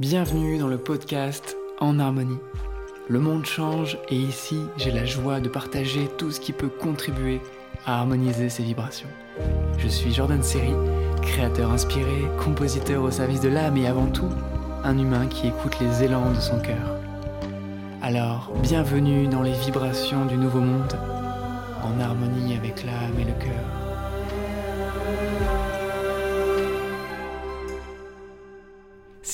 Bienvenue dans le podcast En Harmonie. Le monde change et ici j'ai la joie de partager tout ce qui peut contribuer à harmoniser ses vibrations. Je suis Jordan Seri, créateur inspiré, compositeur au service de l'âme et avant tout, un humain qui écoute les élans de son cœur. Alors, bienvenue dans les vibrations du nouveau monde, en harmonie avec l'âme et le cœur.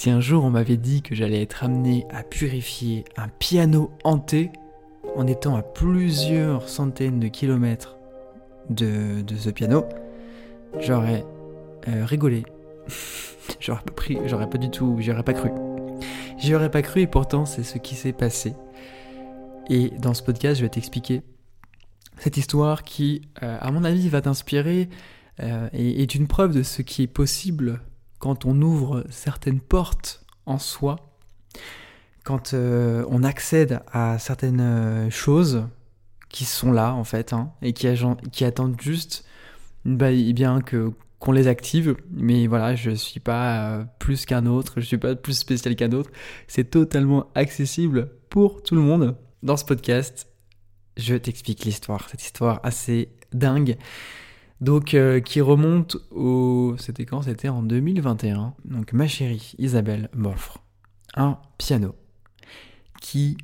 Si un jour on m'avait dit que j'allais être amené à purifier un piano hanté en étant à plusieurs centaines de kilomètres de, ce piano, j'aurais euh, rigolé. j'aurais pas pris, j'aurais pas du tout, j'aurais pas cru. J'y aurais pas cru et pourtant c'est ce qui s'est passé. Et dans ce podcast, je vais t'expliquer cette histoire qui, euh, à mon avis, va t'inspirer euh, et est une preuve de ce qui est possible quand on ouvre certaines portes en soi, quand euh, on accède à certaines euh, choses qui sont là en fait, hein, et qui, attendent juste bah, eh bien que qu'on les active, mais voilà, je suis pas euh, plus qu'un autre, je suis pas plus spécial qu'un autre, c'est totalement accessible pour tout le monde. Dans ce podcast, je t'explique l'histoire, cette histoire assez dingue donc euh, qui remonte au... C'était quand? C'était en 2021. Donc ma chérie Isabelle m'offre un piano qui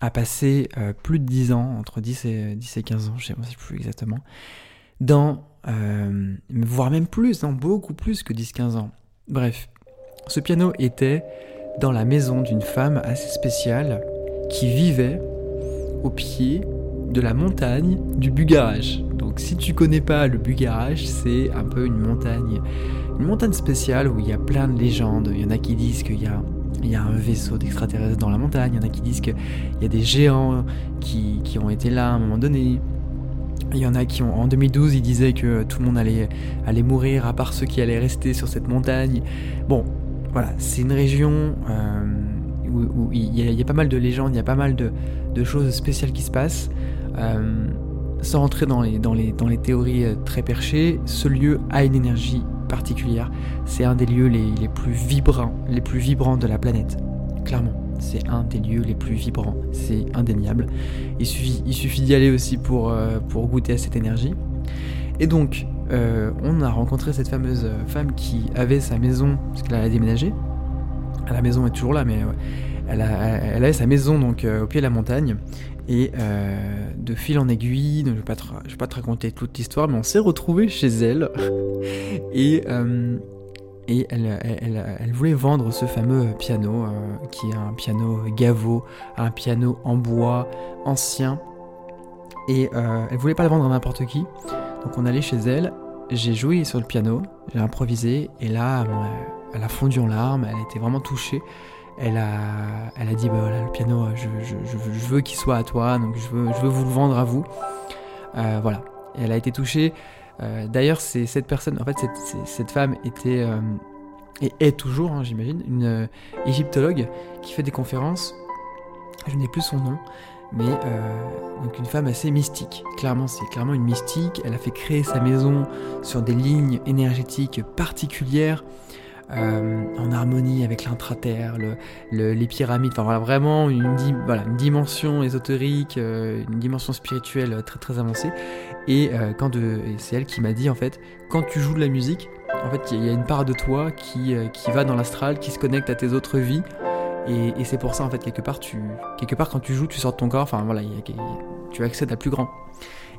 a passé euh, plus de 10 ans, entre 10 et, 10 et 15 ans, je ne sais plus exactement, dans... Euh, voire même plus, dans beaucoup plus que 10-15 ans. Bref, ce piano était dans la maison d'une femme assez spéciale qui vivait au pied de la montagne du Bugarage. Donc si tu connais pas le Bugarage, c'est un peu une montagne, une montagne spéciale où il y a plein de légendes. Il y en a qui disent qu'il y a il y a un vaisseau d'extraterrestres dans la montagne, il y en a qui disent qu'il y a des géants qui, qui, ont été là à un moment donné. Il y en a qui ont, en 2012, ils disaient que tout le monde allait, allait mourir à part ceux qui allaient rester sur cette montagne. Bon, voilà, c'est une région euh, où, il, y a, pas mal de légendes, il y a pas mal de, choses spéciales qui se passent. Euh, sans rentrer dans les, théories euh, très perchées, ce lieu a une énergie particulière. C'est un des lieux les, plus vibrants, les plus vibrants de la planète. Clairement, c'est un des lieux les plus vibrants. C'est indéniable. Il suffit, d'y aller aussi pour, euh, pour goûter à cette énergie. Et donc, on a rencontré cette fameuse femme qui avait sa maison, parce qu'elle a déménagé. La maison est toujours là, mais elle, a, elle avait sa maison donc au pied de la montagne et euh, de fil en aiguille, je ne vais, pas te, raconter toute l'histoire, mais on s'est retrouvé chez elle. et euh, elle, voulait vendre ce fameux piano, euh, qui est un piano Gaveau, un piano en bois ancien. Et elle voulait pas le vendre à n'importe qui. Donc on allait chez elle, j'ai joué sur le piano, j'ai improvisé, et là, elle a fondu en larmes, elle était vraiment touchée elle a, elle a dit bah voilà, le piano, je, veux qu'il soit à toi, donc je veux, je veux vous le vendre à vous. Euh, voilà. Elle a été touchée. Euh, d'ailleurs, c'est cette personne, en fait, cette, cette femme était euh, et est toujours, hein, j'imagine, une égyptologue qui fait des conférences. Je n'ai plus son nom, mais donc une femme assez mystique. Clairement, c'est clairement une mystique. Elle a fait créer sa maison sur des lignes énergétiques particulières. Euh, en harmonie avec l'intraterre, les pyramides, enfin voilà, vraiment une, voilà, une dimension ésotérique, euh, une dimension spirituelle très très avancée. Et, euh, quand c'est elle qui m'a dit en fait, quand tu joues de la musique, en fait il y, a une part de toi qui, qui va dans l'astral, qui se connecte à tes autres vies. Et, c'est pour ça en fait quelque part tu quelque part quand tu joues tu sors de ton corps enfin voilà tu accèdes à plus grand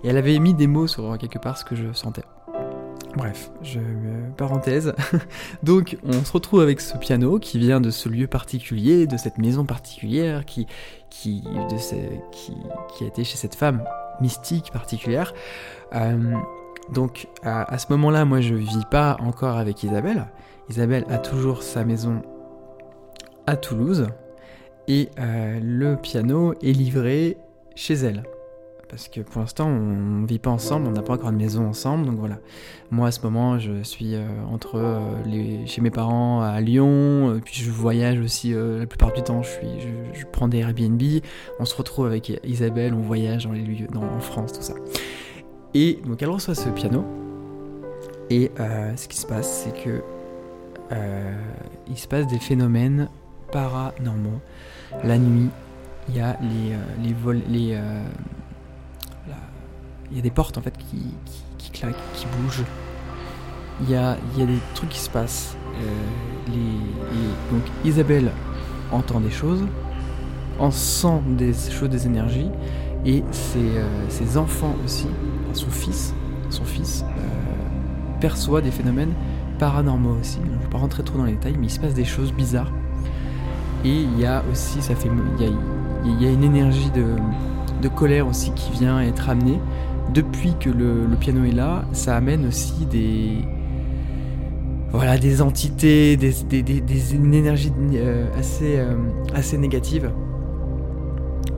et elle avait mis des mots sur quelque part ce que je sentais Bref, je parenthèse. Donc, on se retrouve avec ce piano qui vient de ce lieu particulier, de cette maison particulière, qui, qui a été chez cette femme mystique particulière. Euh, donc, à, ce moment-là, moi, je vis pas encore avec Isabelle. Isabelle a toujours sa maison à Toulouse et euh, le piano est livré chez elle parce que pour l'instant on ne vit pas ensemble, on n'a pas encore une maison ensemble, donc voilà. Moi à ce moment je suis euh, entre euh, les, chez mes parents à Lyon, euh, puis je voyage aussi la plupart du temps, je, suis, je, prends des Airbnb, on se retrouve avec Isabelle, on voyage dans les lieux, dans, en France, tout ça. Et donc elle reçoit ce piano, et ce qui se passe c'est que il se passe des phénomènes paranormaux. La nuit, il y a les, euh, les vols, les, il y a des portes en fait qui, qui, claquent, qui bougent. Il y a, y a des trucs qui se passent. Euh, donc Isabelle entend des choses, en sent des choses, des énergies, et ses, ses enfants aussi, son fils, son fils perçoit des phénomènes paranormaux aussi. Je ne vais pas rentrer trop dans les détails, mais il se passe des choses bizarres. Et il y a aussi, ça fait, il y a, y a une énergie de, de, colère aussi qui vient être amenée. Depuis que le, piano est là, ça amène aussi des, voilà, des entités, des, des, euh, assez, euh, assez négatives.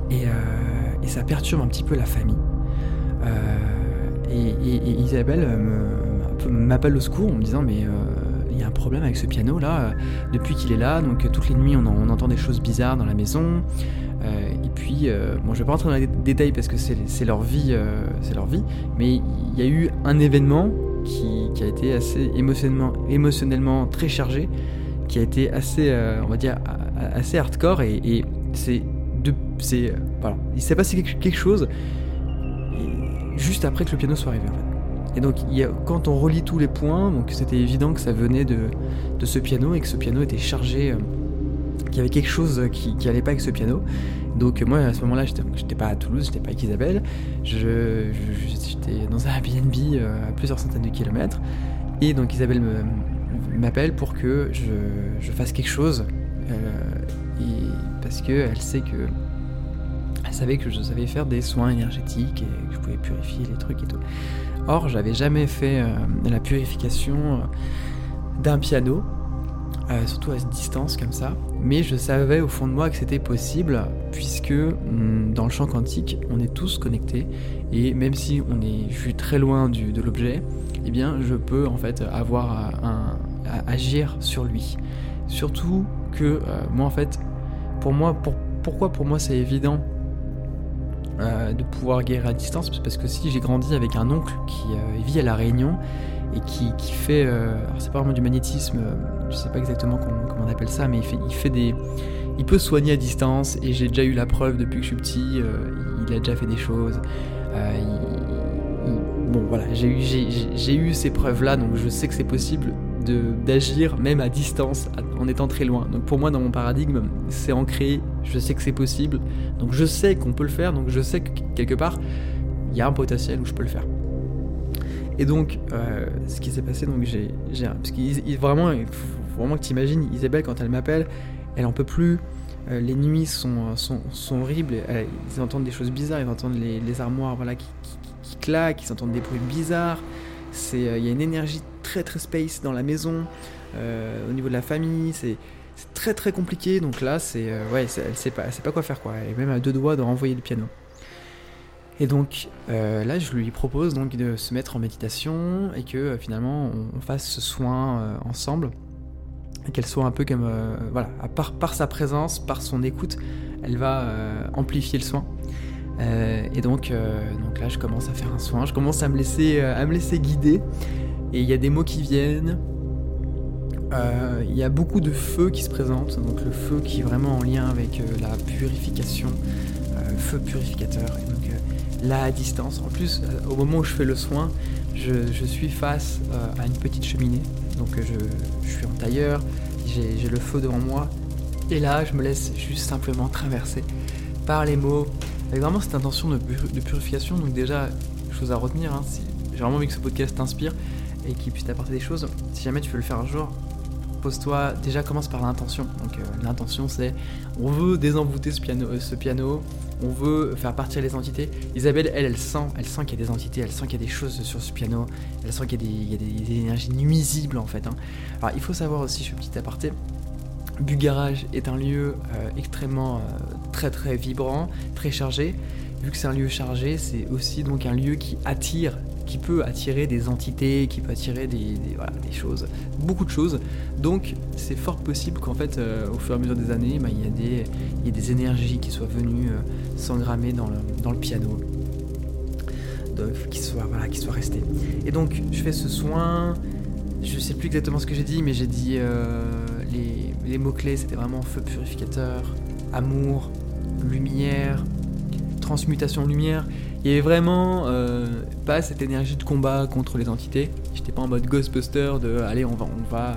Et, euh, et, ça perturbe un petit peu la famille. Et, Isabelle m'appelle au secours en me disant mais il y a un problème avec ce piano là depuis qu'il est là donc toutes les nuits on, entend des choses bizarres dans la maison et puis, euh, bon, je vais pas rentrer dans les détails parce que c'est leur vie, euh, c'est leur vie, mais il y a eu un événement qui, a été assez émotionnellement, émotionnellement très chargé, qui a été assez, on va dire, assez hardcore et, c'est, voilà, il s'est passé quelque chose juste après que le piano soit arrivé. Et donc, quand on relit tous les points, c'était évident que ça venait de, ce piano et que ce piano était chargé qu'il y avait quelque chose qui, qui allait pas avec ce piano. Donc moi à ce moment-là, j'étais pas à Toulouse, j'étais pas avec Isabelle, j'étais dans un Airbnb euh, à plusieurs centaines de kilomètres. Et donc Isabelle m'appelle pour que je, je, fasse quelque chose. Euh, parce qu'elle sait que. Elle savait que je savais faire des soins énergétiques et que je pouvais purifier les trucs et tout. Or, j'avais jamais fait euh, la purification d'un piano. Euh, surtout à distance comme ça. Mais je savais au fond de moi que c'était possible, puisque hmm, dans le champ quantique, on est tous connectés, et même si on est, je suis très loin de l'objet, eh bien, je peux en fait avoir un, à agir sur lui. Surtout que euh, moi, en fait, pour moi, pour, pourquoi pour moi c'est évident euh, de pouvoir guérir à distance Parce que si j'ai grandi avec un oncle qui euh, vit à La Réunion et qui, qui fait, euh, c'est pas vraiment du magnétisme, je sais pas exactement comment, on appelle ça, mais il fait, il fait des, il peut soigner à distance et j'ai déjà eu la preuve depuis que je suis petit, il a déjà fait des choses. Bon voilà, j'ai eu, j'ai, eu ces preuves là, donc je sais que c'est possible d'agir même à distance en étant très loin. Donc pour moi dans mon paradigme, c'est ancré, je sais que c'est possible, donc je sais qu'on peut le faire, donc je sais que quelque part il y a un potentiel où je peux le faire. Et donc, euh, ce qui s'est passé, donc j'ai, parce qu'il vraiment, vraiment que tu imagines, Isabelle quand elle m'appelle, elle en peut plus. Euh, les nuits sont, sont, sont horribles. Elle, ils entendent des choses bizarres. Ils entendent les, les armoires, voilà, qui, qui, qui, claquent. Ils entendent des bruits bizarres. C'est, euh, il y a une énergie très très space dans la maison, euh, au niveau de la famille. C'est, très très compliqué. Donc là, c'est, euh, ouais, elle sait pas, elle sait pas quoi faire quoi. Est même à deux doigts de renvoyer le piano. Et donc là, je lui propose donc de se mettre en méditation et que finalement on, fasse ce soin ensemble et qu'elle soit un peu comme voilà, par, par sa présence, par son écoute, elle va amplifier le soin. Et donc, donc là, je commence à faire un soin, je commence à me laisser, à me laisser guider et il y a des mots qui viennent. Il y a beaucoup de feu qui se présente, donc le feu qui est vraiment en lien avec la purification, feu purificateur. Et donc, là à distance. En plus, euh, au moment où je fais le soin, je, suis face euh, à une petite cheminée. Donc euh, je suis en tailleur, j'ai le feu devant moi. Et là, je me laisse juste simplement traverser par les mots, avec vraiment cette intention de, purification. Donc déjà, chose à retenir, hein, j'ai vraiment envie que ce podcast t'inspire et qu'il puisse t'apporter des choses. Si jamais tu veux le faire un jour, pose-toi, déjà commence par l'intention. Donc euh, l'intention c'est, on veut désenvoûter ce piano, euh, ce piano, on veut faire partir les entités. Isabelle, elle, elle sent, elle sent qu'il y a des entités, elle sent qu'il y a des choses sur ce piano, elle sent qu'il y, y, a des, énergies nuisibles en fait. Hein. Alors il faut savoir aussi, je fais petit aparté, Bugarage est un lieu euh, extrêmement très très vibrant, très chargé. Vu que c'est un lieu chargé, c'est aussi donc un lieu qui attire, qui peut attirer des entités, qui peut attirer des, choses, beaucoup de choses. Donc c'est fort possible qu'en fait, euh, au fur et à mesure des années, bah, il, y a des, énergies qui soient venues euh, s'engrammer dans le, piano, qui soient, voilà, qui restées. Et donc je fais ce soin, je sais plus exactement ce que j'ai dit, mais j'ai dit euh, les les mots-clés, c'était vraiment feu purificateur, amour, lumière, transmutation lumière. Il y avait vraiment euh, pas cette énergie de combat contre les entités. J'étais pas en mode Ghostbuster de allez, on va, on va euh,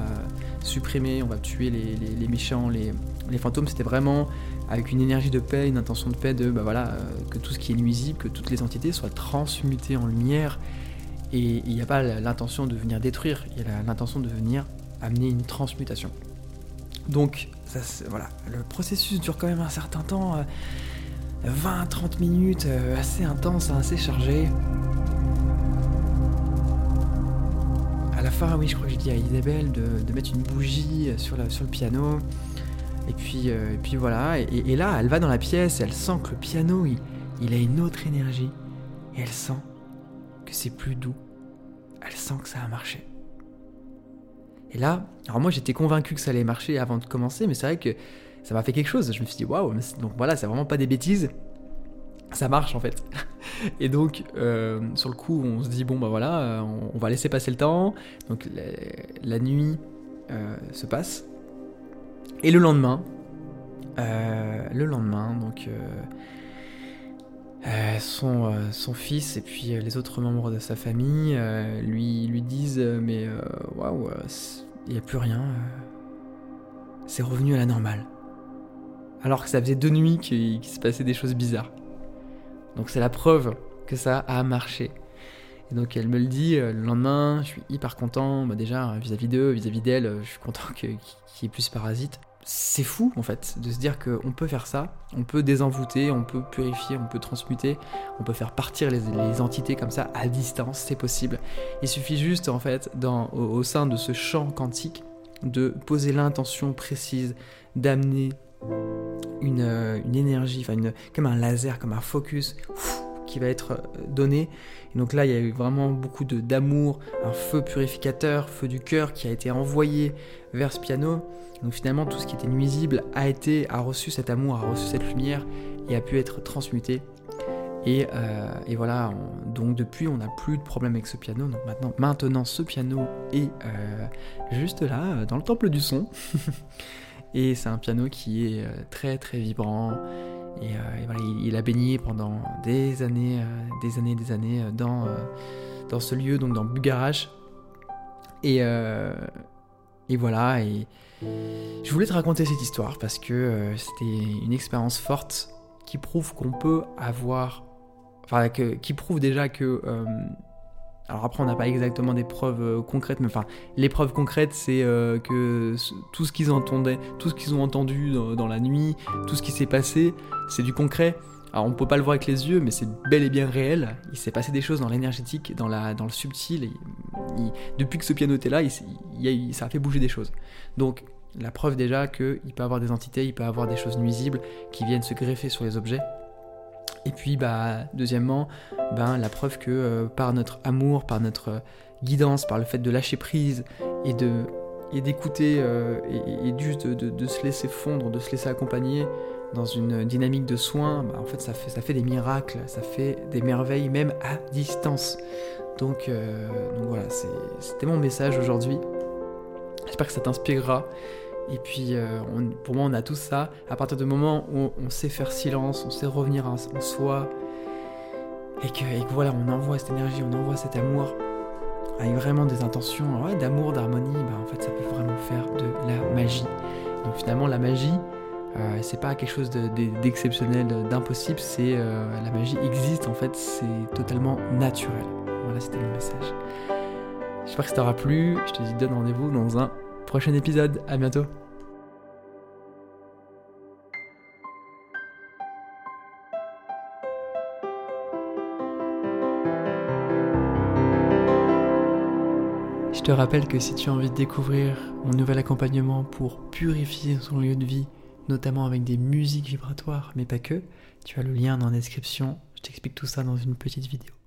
supprimer, on va tuer les, méchants, les, les fantômes. C'était vraiment avec une énergie de paix, une intention de paix de bah voilà, euh, que tout ce qui est nuisible, que toutes les entités soient transmutées en lumière. Et il n'y a pas l'intention de venir détruire, il y a l'intention de venir amener une transmutation. Donc, voilà, le processus dure quand même un certain temps, 20-30 euh, minutes, euh, assez intense, assez chargé. À la fin, oui, je crois que j'ai dit à Isabelle de, mettre une bougie sur, le piano. Et puis, euh, voilà, et, là, elle va dans la pièce, elle sent que le piano, il a une autre énergie. Et elle sent que c'est plus doux. Elle sent que ça a marché. Et là, alors moi j'étais convaincu que ça allait marcher avant de commencer, mais c'est vrai que ça m'a fait quelque chose. Je me suis dit waouh, donc voilà, c'est vraiment pas des bêtises. Ça marche en fait. Et donc, euh, sur le coup, on se dit bon bah voilà, euh, on, va laisser passer le temps. Donc la, nuit euh, se passe. Et le lendemain, le lendemain, donc son, son, fils et puis les autres membres de sa famille lui, lui disent mais waouh, il n'y a plus rien. c'est revenu à la normale alors que ça faisait deux nuits qu'il se passait des choses bizarres. Donc c'est la preuve que ça a marché. Et donc elle me le dit euh, le lendemain, je suis hyper content, bah, déjà vis-à-vis d'eux, vis-à-vis d'elle, je suis content qu'il y ait plus parasites. C'est fou en fait de se dire qu'on peut faire ça, on peut désenvoûter, on peut purifier, on peut transmuter, on peut faire partir les, entités comme ça à distance, c'est possible. Il suffit juste en fait au sein de ce champ quantique de poser l'intention précise d'amener une, euh, énergie, enfin comme un laser, comme un focus qui va être euh, donné. Donc là, il y a eu vraiment beaucoup d'amour, un feu purificateur, feu du cœur qui a été envoyé vers ce piano. donc finalement, tout ce qui était nuisible a été, a reçu cet amour, a reçu cette lumière et a pu être transmuté. Et, euh, et voilà, donc depuis, on n'a plus de problème avec ce piano. Donc maintenant, maintenant ce piano est juste là, dans le temple du son. Et c'est un piano qui est euh, très très vibrant. Et, euh, il, a baigné pendant des années, euh, des années, des années dans, dans ce lieu, donc dans Bugarache. Et, et voilà, et je voulais te raconter cette histoire parce que c'était une expérience forte qui prouve qu'on peut avoir, enfin, qui prouve déjà que alors après, on n'a pas exactement des preuves euh, concrètes, mais enfin, les preuves concrètes, c'est euh, que tout ce qu'ils entendaient, tout ce qu'ils ont entendu dans, la nuit, tout ce qui s'est passé, c'est du concret. Alors on peut pas le voir avec les yeux, mais c'est bel et bien réel. Il s'est passé des choses dans l'énergétique, dans, dans le subtil. depuis que ce piano était là, ça a fait bouger des choses. Donc la preuve déjà qu'il peut avoir des entités, il peut avoir des choses nuisibles qui viennent se greffer sur les objets. Et puis, bah, deuxièmement, ben, la preuve que euh, par notre amour, par notre guidance, par le fait de lâcher prise et de et d'écouter euh, et, juste de, se laisser fondre, de se laisser accompagner dans une dynamique de soins, bah, en fait ça, fait ça fait des miracles, ça fait des merveilles même à distance. Donc, euh, donc voilà, c'était mon message aujourd'hui. J'espère que ça t'inspirera. Et puis, euh, pour moi, on a tout ça. À partir du moment où on sait faire silence, on sait revenir en soi, et que, voilà, on envoie cette énergie, on envoie cet amour, avec vraiment des intentions d'amour, d'harmonie, bah, en fait, ça peut vraiment faire de la magie. Donc finalement, la magie, euh, c'est pas quelque chose d'exceptionnel, d'impossible, c'est euh, la magie existe, en fait, c'est totalement naturel. Voilà, c'était le message. J'espère que ça t'aura plu. Je te dis donne rendez-vous dans un prochain épisode. À bientôt. Je te rappelle que si tu as envie de découvrir mon nouvel accompagnement pour purifier son lieu de vie, notamment avec des musiques vibratoires, mais pas que, tu as le lien dans la description. Je t'explique tout ça dans une petite vidéo.